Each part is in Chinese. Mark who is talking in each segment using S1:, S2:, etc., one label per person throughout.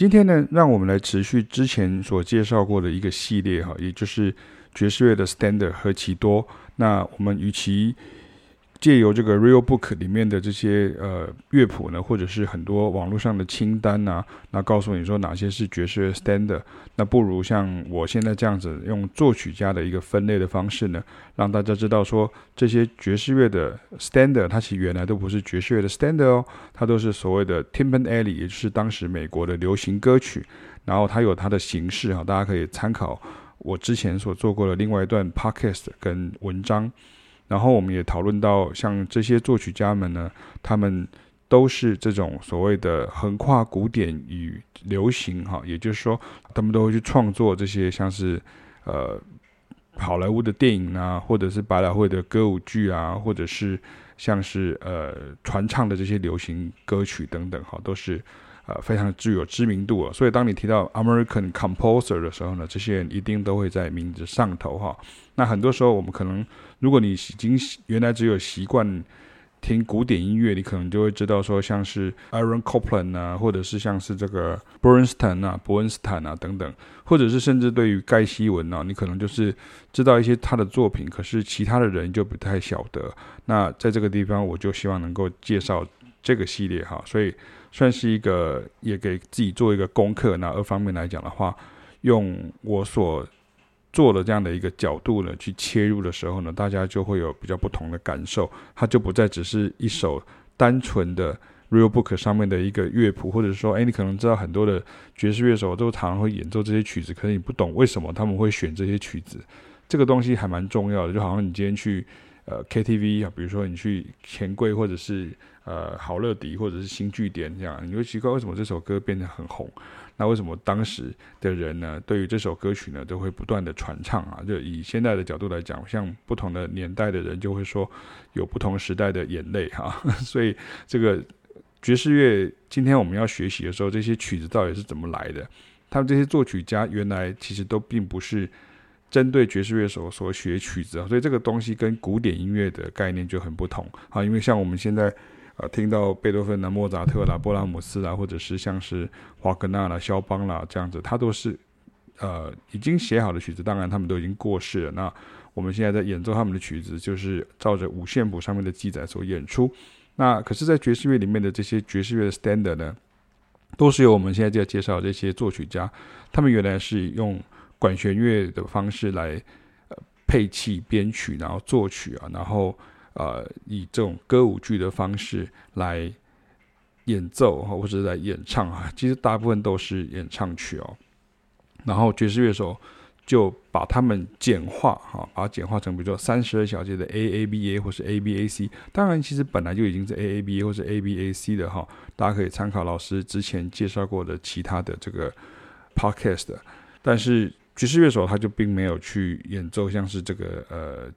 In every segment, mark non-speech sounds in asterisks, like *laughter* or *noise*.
S1: 今天呢，让我们来持续之前所介绍过的一个系列哈，也就是爵士乐的 standard 和其多。那我们与其借由这个 Real Book 里面的这些呃乐谱呢，或者是很多网络上的清单呐、啊，那告诉你说哪些是爵士乐 standard，那不如像我现在这样子用作曲家的一个分类的方式呢，让大家知道说这些爵士乐的 standard，它其实原来都不是爵士乐的 standard 哦，它都是所谓的 Tin Pan Alley，也就是当时美国的流行歌曲，然后它有它的形式哈，大家可以参考我之前所做过的另外一段 podcast 跟文章。然后我们也讨论到，像这些作曲家们呢，他们都是这种所谓的横跨古典与流行，哈，也就是说，他们都会去创作这些像是呃好莱坞的电影啊，或者是百老汇的歌舞剧啊，或者是像是呃传唱的这些流行歌曲等等，哈，都是呃非常具有知名度啊。所以当你提到 American Composer 的时候呢，这些人一定都会在名字上头，哈。那很多时候我们可能。如果你已经原来只有习惯听古典音乐，你可能就会知道说，像是 Aaron Copland 啊，或者是像是这个 Bernstein 啊、伯恩斯坦啊等等，或者是甚至对于盖希文啊，你可能就是知道一些他的作品，可是其他的人就不太晓得。那在这个地方，我就希望能够介绍这个系列哈，所以算是一个也给自己做一个功课。那二方面来讲的话，用我所做的这样的一个角度呢，去切入的时候呢，大家就会有比较不同的感受。它就不再只是一首单纯的 Real Book 上面的一个乐谱，或者说，哎，你可能知道很多的爵士乐手都常常会演奏这些曲子，可是你不懂为什么他们会选这些曲子。这个东西还蛮重要的，就好像你今天去呃 KTV 啊，比如说你去钱柜或者是呃好乐迪或者是新据点这样，你会奇怪为什么这首歌变得很红。那为什么当时的人呢，对于这首歌曲呢，都会不断的传唱啊？就以现在的角度来讲，像不同的年代的人就会说，有不同时代的眼泪哈。*laughs* 所以这个爵士乐，今天我们要学习的时候，这些曲子到底是怎么来的？他们这些作曲家原来其实都并不是针对爵士乐手所学曲子啊，所以这个东西跟古典音乐的概念就很不同啊。因为像我们现在。啊，听到贝多芬啊、莫扎特啦、布拉姆斯啦，或者是像是华格纳啦、肖邦啦这样子，他都是呃已经写好的曲子，当然他们都已经过世了。那我们现在在演奏他们的曲子，就是照着五线谱上面的记载所演出。那可是，在爵士乐里面的这些爵士乐的 standard 呢，都是由我们现在就要介绍这些作曲家，他们原来是用管弦乐的方式来呃配器编曲，然后作曲啊，然后。呃，以这种歌舞剧的方式来演奏或者来演唱啊，其实大部分都是演唱曲哦。然后爵士乐手就把它们简化哈，把它简化成比如说三十二小节的 A A B A 或是 A B A C。当然，其实本来就已经是 A A B A 或是 A B A C 的哈，大家可以参考老师之前介绍过的其他的这个 podcast。但是爵士乐手他就并没有去演奏像是这个呃。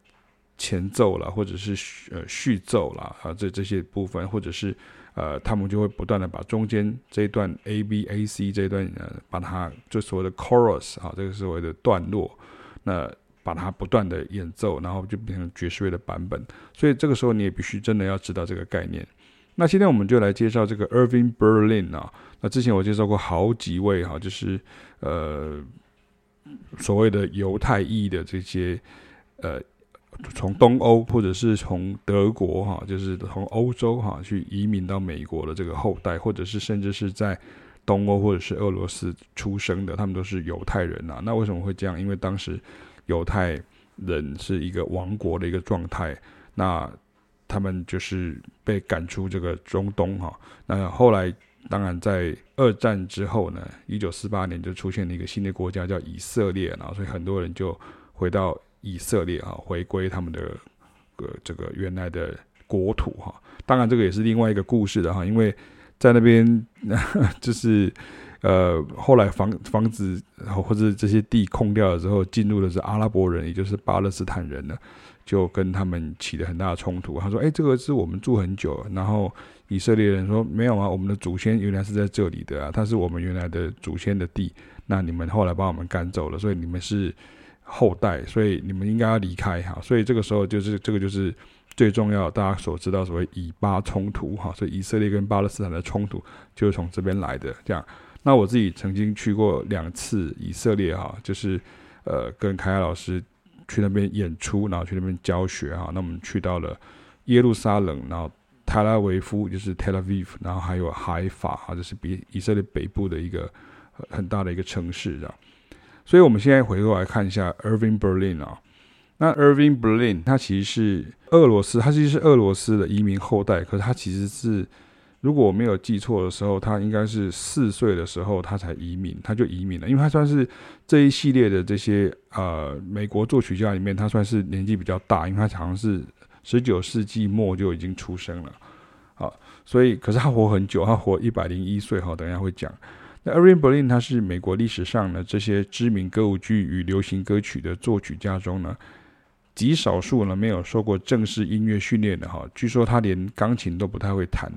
S1: 前奏啦，或者是呃序奏啦，啊，这这些部分，或者是呃，他们就会不断的把中间这一段 A B A C 这一段呃，把它就所谓的 chorus 啊，这个所谓的段落，那把它不断的演奏，然后就变成爵士乐的版本。所以这个时候你也必须真的要知道这个概念。那今天我们就来介绍这个 Irving Berlin 啊，那之前我介绍过好几位哈，就是呃所谓的犹太裔的这些呃。从东欧或者是从德国哈，就是从欧洲哈去移民到美国的这个后代，或者是甚至是在东欧或者是俄罗斯出生的，他们都是犹太人呐。那为什么会这样？因为当时犹太人是一个亡国的一个状态，那他们就是被赶出这个中东哈。那后来当然在二战之后呢，一九四八年就出现了一个新的国家叫以色列，然后所以很多人就回到。以色列啊，回归他们的呃这个原来的国土哈，当然这个也是另外一个故事的哈，因为在那边 *laughs* 就是呃后来房房子或者这些地空掉了之后，进入的是阿拉伯人，也就是巴勒斯坦人呢，就跟他们起了很大的冲突。他说：“哎，这个是我们住很久。”然后以色列人说：“没有啊，我们的祖先原来是在这里的啊，他是我们原来的祖先的地。那你们后来把我们赶走了，所以你们是。”后代，所以你们应该要离开哈，所以这个时候就是这个就是最重要，大家所知道所谓以巴冲突哈，所以以色列跟巴勒斯坦的冲突就是从这边来的。这样，那我自己曾经去过两次以色列哈，就是呃跟凯凯老师去那边演出，然后去那边教学哈。那我们去到了耶路撒冷，然后特拉维夫就是 Tel Aviv，然后还有海法哈，这是比以色列北部的一个很大的一个城市，这样。所以我们现在回过来看一下 Irving Berlin 啊。那 Irving Berlin 他其实是俄罗斯，他其实是俄罗斯的移民后代，可是他其实是。如果我没有记错的时候，他应该是四岁的时候他才移民，他就移民了，因为他算是这一系列的这些呃美国作曲家里面，他算是年纪比较大，因为他好像是十九世纪末就已经出生了，好，所以可是他活很久，他活一百零一岁，好，等一下会讲。那 Irving Berlin 他是美国历史上呢这些知名歌舞剧与流行歌曲的作曲家中呢极少数呢没有受过正式音乐训练的哈，据说他连钢琴都不太会弹。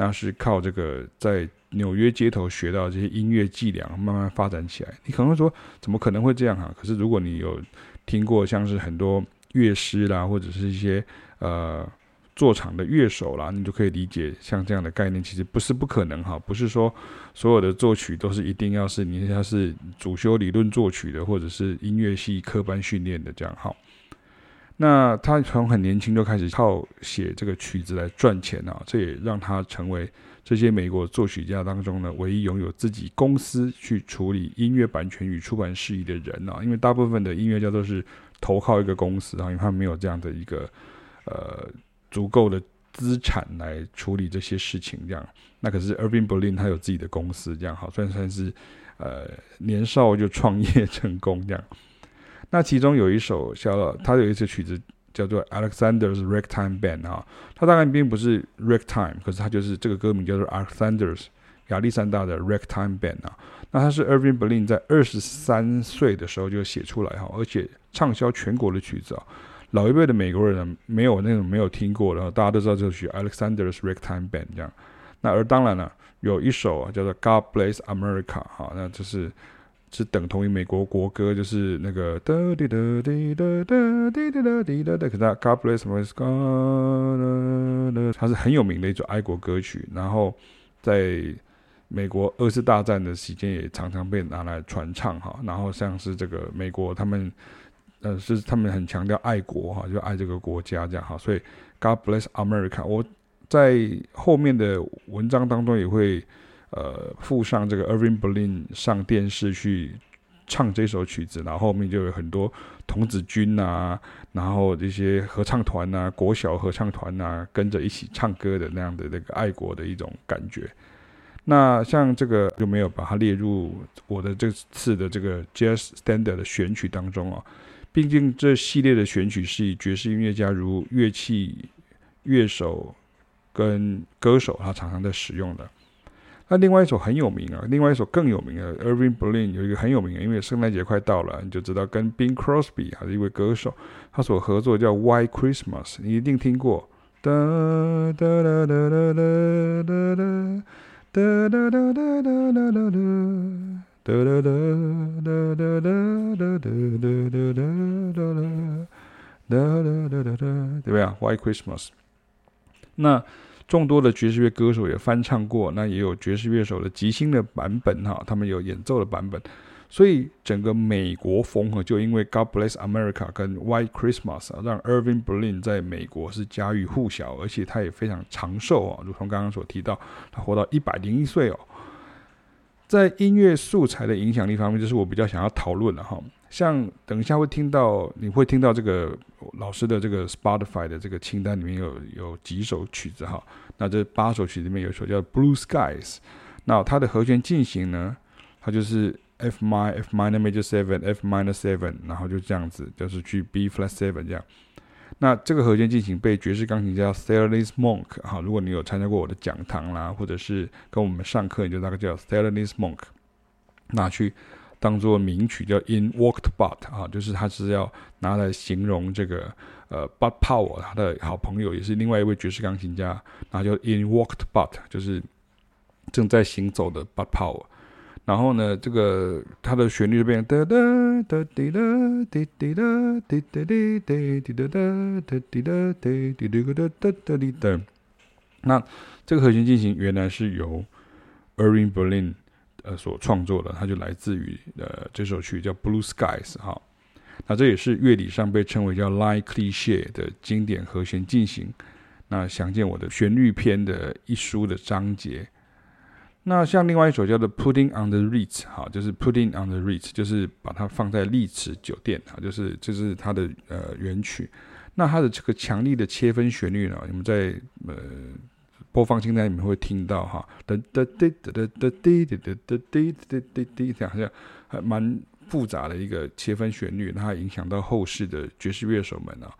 S1: 那是靠这个在纽约街头学到这些音乐伎俩，慢慢发展起来。你可能会说，怎么可能会这样哈？可是如果你有听过像是很多乐师啦，或者是一些呃作场的乐手啦，你就可以理解像这样的概念，其实不是不可能哈。不是说所有的作曲都是一定要是你要是主修理论作曲的，或者是音乐系科班训练的这样哈。那他从很年轻就开始靠写这个曲子来赚钱啊，这也让他成为这些美国作曲家当中呢唯一拥有自己公司去处理音乐版权与出版事宜的人啊。因为大部分的音乐家都是投靠一个公司啊，因为他没有这样的一个呃足够的资产来处理这些事情。这样，那可是 Irving Berlin 他有自己的公司，这样好算算是呃年少就创业成功这样。那其中有一首叫，他有一首曲子叫做 Alexander's Ragtime Band 啊，他当然并不是 Ragtime，可是他就是这个歌名叫做 Alexander's 亚历山大的 Ragtime Band 啊。那他是 Irving Berlin 在二十三岁的时候就写出来哈，而且畅销全国的曲子啊。老一辈的美国人呢，没有那种没有听过的，大家都知道这首曲 Alexander's Ragtime Band 这样。那而当然了，有一首叫做 God Bless America 哈，那就是。是等同于美国国歌，就是那个哒滴哒滴哒哒滴哒滴哒哒。可是它 God bless America，它是很有名的一种爱国歌曲。然后在美国二次大战的期间，也常常被拿来传唱哈。然后像是这个美国，他们呃是他们很强调爱国哈，就爱这个国家这样哈。所以 God bless America，我在后面的文章当中也会。呃，附上这个 Irving Berlin 上电视去唱这首曲子，然后后面就有很多童子军啊，然后这些合唱团啊，国小合唱团啊，跟着一起唱歌的那样的那个爱国的一种感觉。那像这个就没有把它列入我的这次的这个 Jazz Standard 的选曲当中啊，毕竟这系列的选曲是以爵士音乐家如乐器乐手跟歌手他常常在使用的。那另外一首很有名啊，另外一首更有名的，Irving Berlin 有一个很有名的，因为圣诞节快到了，你就知道跟 Bing Crosby 还是一位歌手，他所合作叫 White Christmas，你一定听过。哒哒哒哒哒哒哒哒哒哒哒哒哒哒哒哒哒哒哒哒哒哒哒哒哒哒哒哒哒哒哒哒，对不对啊？White Christmas，那。众多的爵士乐歌手也翻唱过，那也有爵士乐手的即兴的版本哈，他们有演奏的版本，所以整个美国风啊，就因为 God Bless America 跟 White Christmas 啊，让 Irving Berlin 在美国是家喻户晓，而且他也非常长寿啊，如同刚刚所提到，他活到一百零一岁哦。在音乐素材的影响力方面，就是我比较想要讨论的哈。像等一下会听到，你会听到这个老师的这个 Spotify 的这个清单里面有有几首曲子哈。那这八首曲里面有一首叫 Blue Skies，那它的和弦进行呢，它就是 F minor F minor major seven F minor seven，然后就这样子，就是去 B flat seven 这样。那这个和弦进行被爵士钢琴家 Stellis Monk 哈，如果你有参加过我的讲堂啦，或者是跟我们上课，你就大概叫 Stellis Monk 拿去当做名曲叫 In Walked Bud 啊，就是他是要拿来形容这个呃 Bud Powell 他的好朋友，也是另外一位爵士钢琴家，然后叫 In Walked Bud 就是正在行走的 Bud Powell。然后呢，这个它的旋律就变成哒哒哒滴哒滴滴哒滴滴滴滴滴哒哒哒滴哒滴滴哒哒哒哒滴哒。那这个和弦进行原来是由 Irving Berlin 呃所创作的，它就来自于呃这首曲叫《Blue Skies》哈。那这也是乐理上被称为叫 Line Cliche 的经典和弦进行。那详见我的旋律篇的一书的章节。那像另外一首叫做 Putting on the Ritz，哈，就是 Putting on the Ritz，就是把它放在丽池酒店，哈，就是就是它的呃原曲。那它的这个强力的切分旋律呢，你们在呃播放清单里面会听到哈，哒哒滴哒哒哒滴滴滴滴滴滴滴滴滴，好像还蛮复杂的一个切分旋律，它影响到后世的爵士乐手们、啊。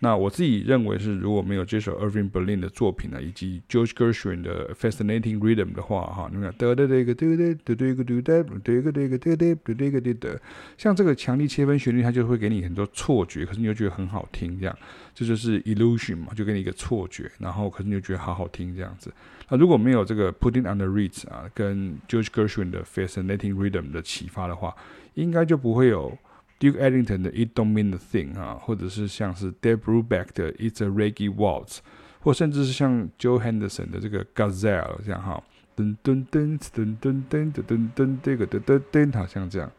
S1: 那我自己认为是，如果没有这首 Irving Berlin 的作品呢，以及 George Gershwin 的 Fascinating Rhythm 的话，哈，你看，哒哒哒个哒哒哒哒个哒哒哒个哒个哒哒哒个哒哒，像这个强力切分旋律，它就会给你很多错觉，可是你又觉得很好听，这样，这就是 illusion 嘛，就给你一个错觉，然后可是你又觉得好好听这样子。那如果没有这个 Putting on the Ritz 啊，跟 George Gershwin 的 Fascinating Rhythm 的启发的话，应该就不会有。Duke Ellington 的 It Don't Mean a Thing 啊，或者是像是 Dave Brubeck 的 It's a Reggae Waltz，或甚至是像 Joe Henderson 的这个 Gazelle 这样哈，噔噔噔噔噔噔噔噔噔这个噔噔噔，好像这样。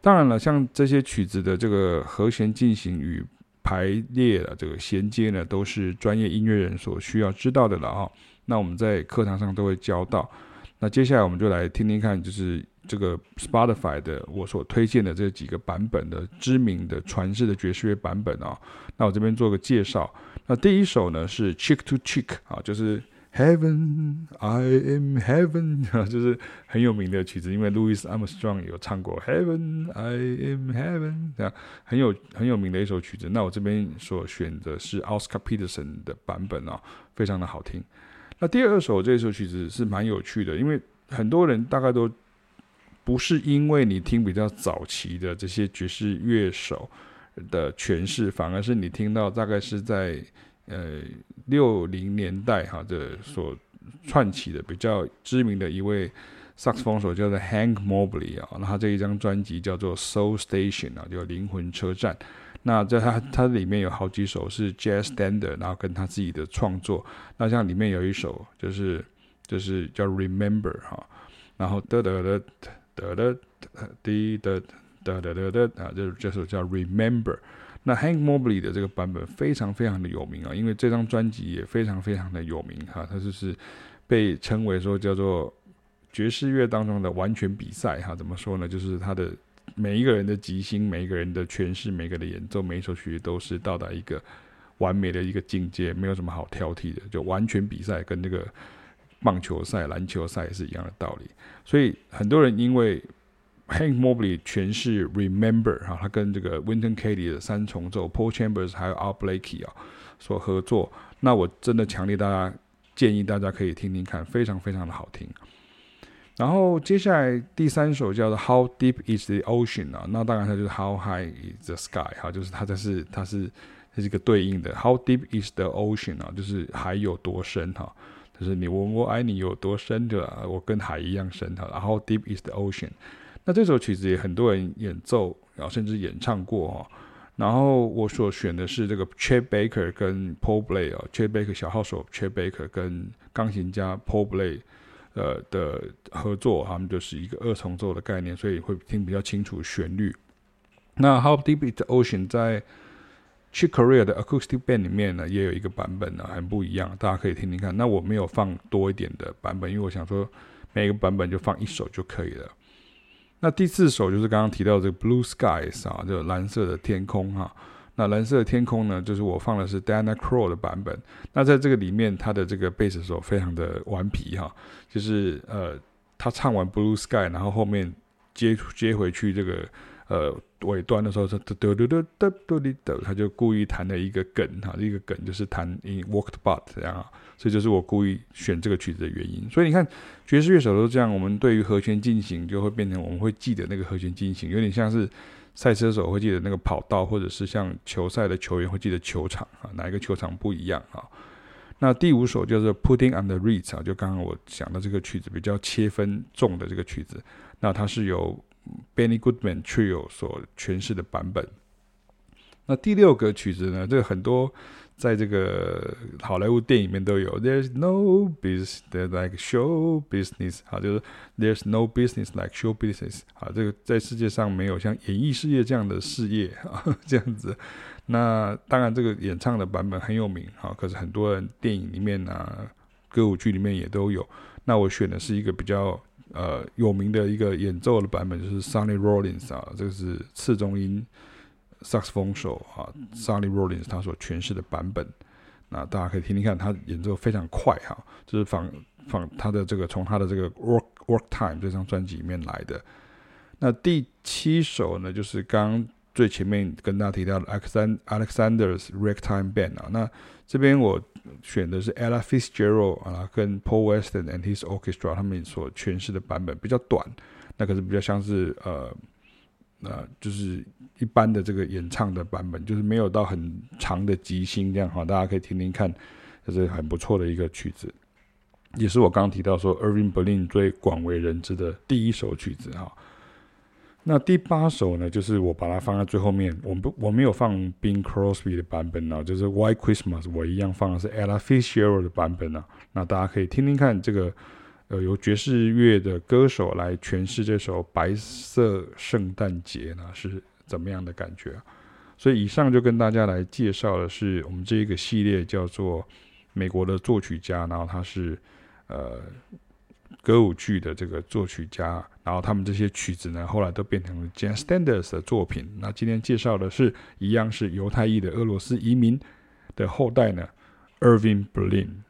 S1: 当然了，像这些曲子的这个和弦进行与排列的这个衔接呢，都是专业音乐人所需要知道的了哈。那我们在课堂上都会教到。那接下来我们就来听听看，就是。这个 Spotify 的我所推荐的这几个版本的知名的传世的爵士乐版本啊，那我这边做个介绍。那第一首呢是 Cheek to Cheek 啊，就是 Heaven I am Heaven *laughs* 啊，就是很有名的曲子，因为 Louis Armstrong 有唱过 Heaven I am Heaven 这样很有很有名的一首曲子。那我这边所选的是 Oscar Peterson 的版本啊，非常的好听。那第二首这首曲子是蛮有趣的，因为很多人大概都。不是因为你听比较早期的这些爵士乐手的诠释，反而是你听到大概是在呃六零年代哈的所串起的比较知名的一位萨克斯风手叫做 Hank Mobley 啊，那他这一张专辑叫做 Soul Station 啊，叫灵魂车站。那在他他里面有好几首是 Jazz Standard，然后跟他自己的创作。那像里面有一首就是就是叫 Remember 哈，然后得得得。得得滴得得得得得啊，就是这首叫《Remember》。那 Hank Mobley 的这个版本非常非常的有名啊，因为这张专辑也非常非常的有名哈，它就是被称为说叫做爵士乐当中的完全比赛哈。怎么说呢？就是他的每一个人的即兴，每一个人的诠释，每个人的演奏，每一首曲都是到达一个完美的一个境界，没有什么好挑剔的，就完全比赛跟那个。棒球赛、篮球赛也是一样的道理，所以很多人因为 Hank Mobley 诠释 Remember 哈，他跟这个 Wynton Kelly 的三重奏、Paul Chambers 还有 Al Blakey 啊所合作，那我真的强烈大家建议大家可以听听看，非常非常的好听。然后接下来第三首叫做 How Deep Is the Ocean 啊，那当然它就是 How High Is the Sky 哈，就是它这是它是它是一个对应的 How Deep Is the Ocean 啊，就是海有多深哈。就是你问我爱你有多深的，我跟海一样深哈。然后 Deep is the ocean，那这首曲子也很多人演奏，然后甚至演唱过哈。然后我所选的是这个 Chet Baker 跟 Paul Bley 啊，Chet Baker 小号手 Chet Baker 跟钢琴家 Paul Bley 呃的合作，他们就是一个二重奏的概念，所以会听比较清楚旋律。那 How Deep is the ocean 在 Chick Corea 的 Acoustic Band 里面呢，也有一个版本呢，很不一样，大家可以听听看。那我没有放多一点的版本，因为我想说每个版本就放一首就可以了。那第四首就是刚刚提到的这个 Blue Skies 啊，就蓝色的天空哈、那蓝色的天空呢，就是我放的是 Diana Krall 的版本。那在这个里面，他的这个贝斯手非常的顽皮哈、就是呃，他唱完 Blue Sky，然后后面接接回去这个。呃，尾端的时候是嘟嘟嘟嘟嘟嘟嘟，他就故意弹了一个梗。哈，一个梗就是弹 Walked But 这样啊。这就是我故意选这个曲子的原因。所以你看爵士乐手都这样，我们对于和弦进行就会变成我们会记得那个和弦进行，有点像是赛车手会记得那个跑道，或者是像球赛的球员会记得球场啊。哪一个球场不一样啊？那第五首叫做 Putting On The Reach 啊，就刚刚我讲的这个曲子比较切分重的这个曲子。那它是由。Benny Goodman Trio 所诠释的版本，那第六个曲子呢，这个很多在这个好莱坞电影里面都有。There's no business like show business，好，就是 There's no business like show business，好，这个在世界上没有像演艺事业这样的事业啊，这样子。那当然，这个演唱的版本很有名，哈，可是很多人电影里面啊，歌舞剧里面也都有。那我选的是一个比较呃有名的一个演奏的版本，就是 Sonny Rollins 啊，这个是次中音萨克斯风手啊，Sonny Rollins 他所诠释的版本。那大家可以听听看，他演奏非常快哈，就是仿仿他的这个从他的这个 Work Work Time 这张专辑里面来的。那第七首呢，就是刚。最前面跟大家提到的 Alexander's Ragtime Band 啊，那这边我选的是 Ella Fitzgerald 啊，跟 Paul Weston and His Orchestra 他们所诠释的版本比较短，那可是比较像是呃呃，就是一般的这个演唱的版本，就是没有到很长的即兴这样哈，大家可以听听看，这是很不错的一个曲子，也是我刚刚提到说 Irving Berlin 最广为人知的第一首曲子哈。那第八首呢，就是我把它放在最后面，我不我没有放 Bing Crosby 的版本啊，就是 White Christmas，我一样放的是 Ella Fitzgerald 的版本啊。那大家可以听听看这个，呃，由爵士乐的歌手来诠释这首《白色圣诞节》呢，是怎么样的感觉？所以以上就跟大家来介绍的是我们这一个系列叫做美国的作曲家，然后他是呃。歌舞剧的这个作曲家，然后他们这些曲子呢，后来都变成了 Jan Standers 的作品。那今天介绍的是一样是犹太裔的俄罗斯移民的后代呢，Irving Berlin。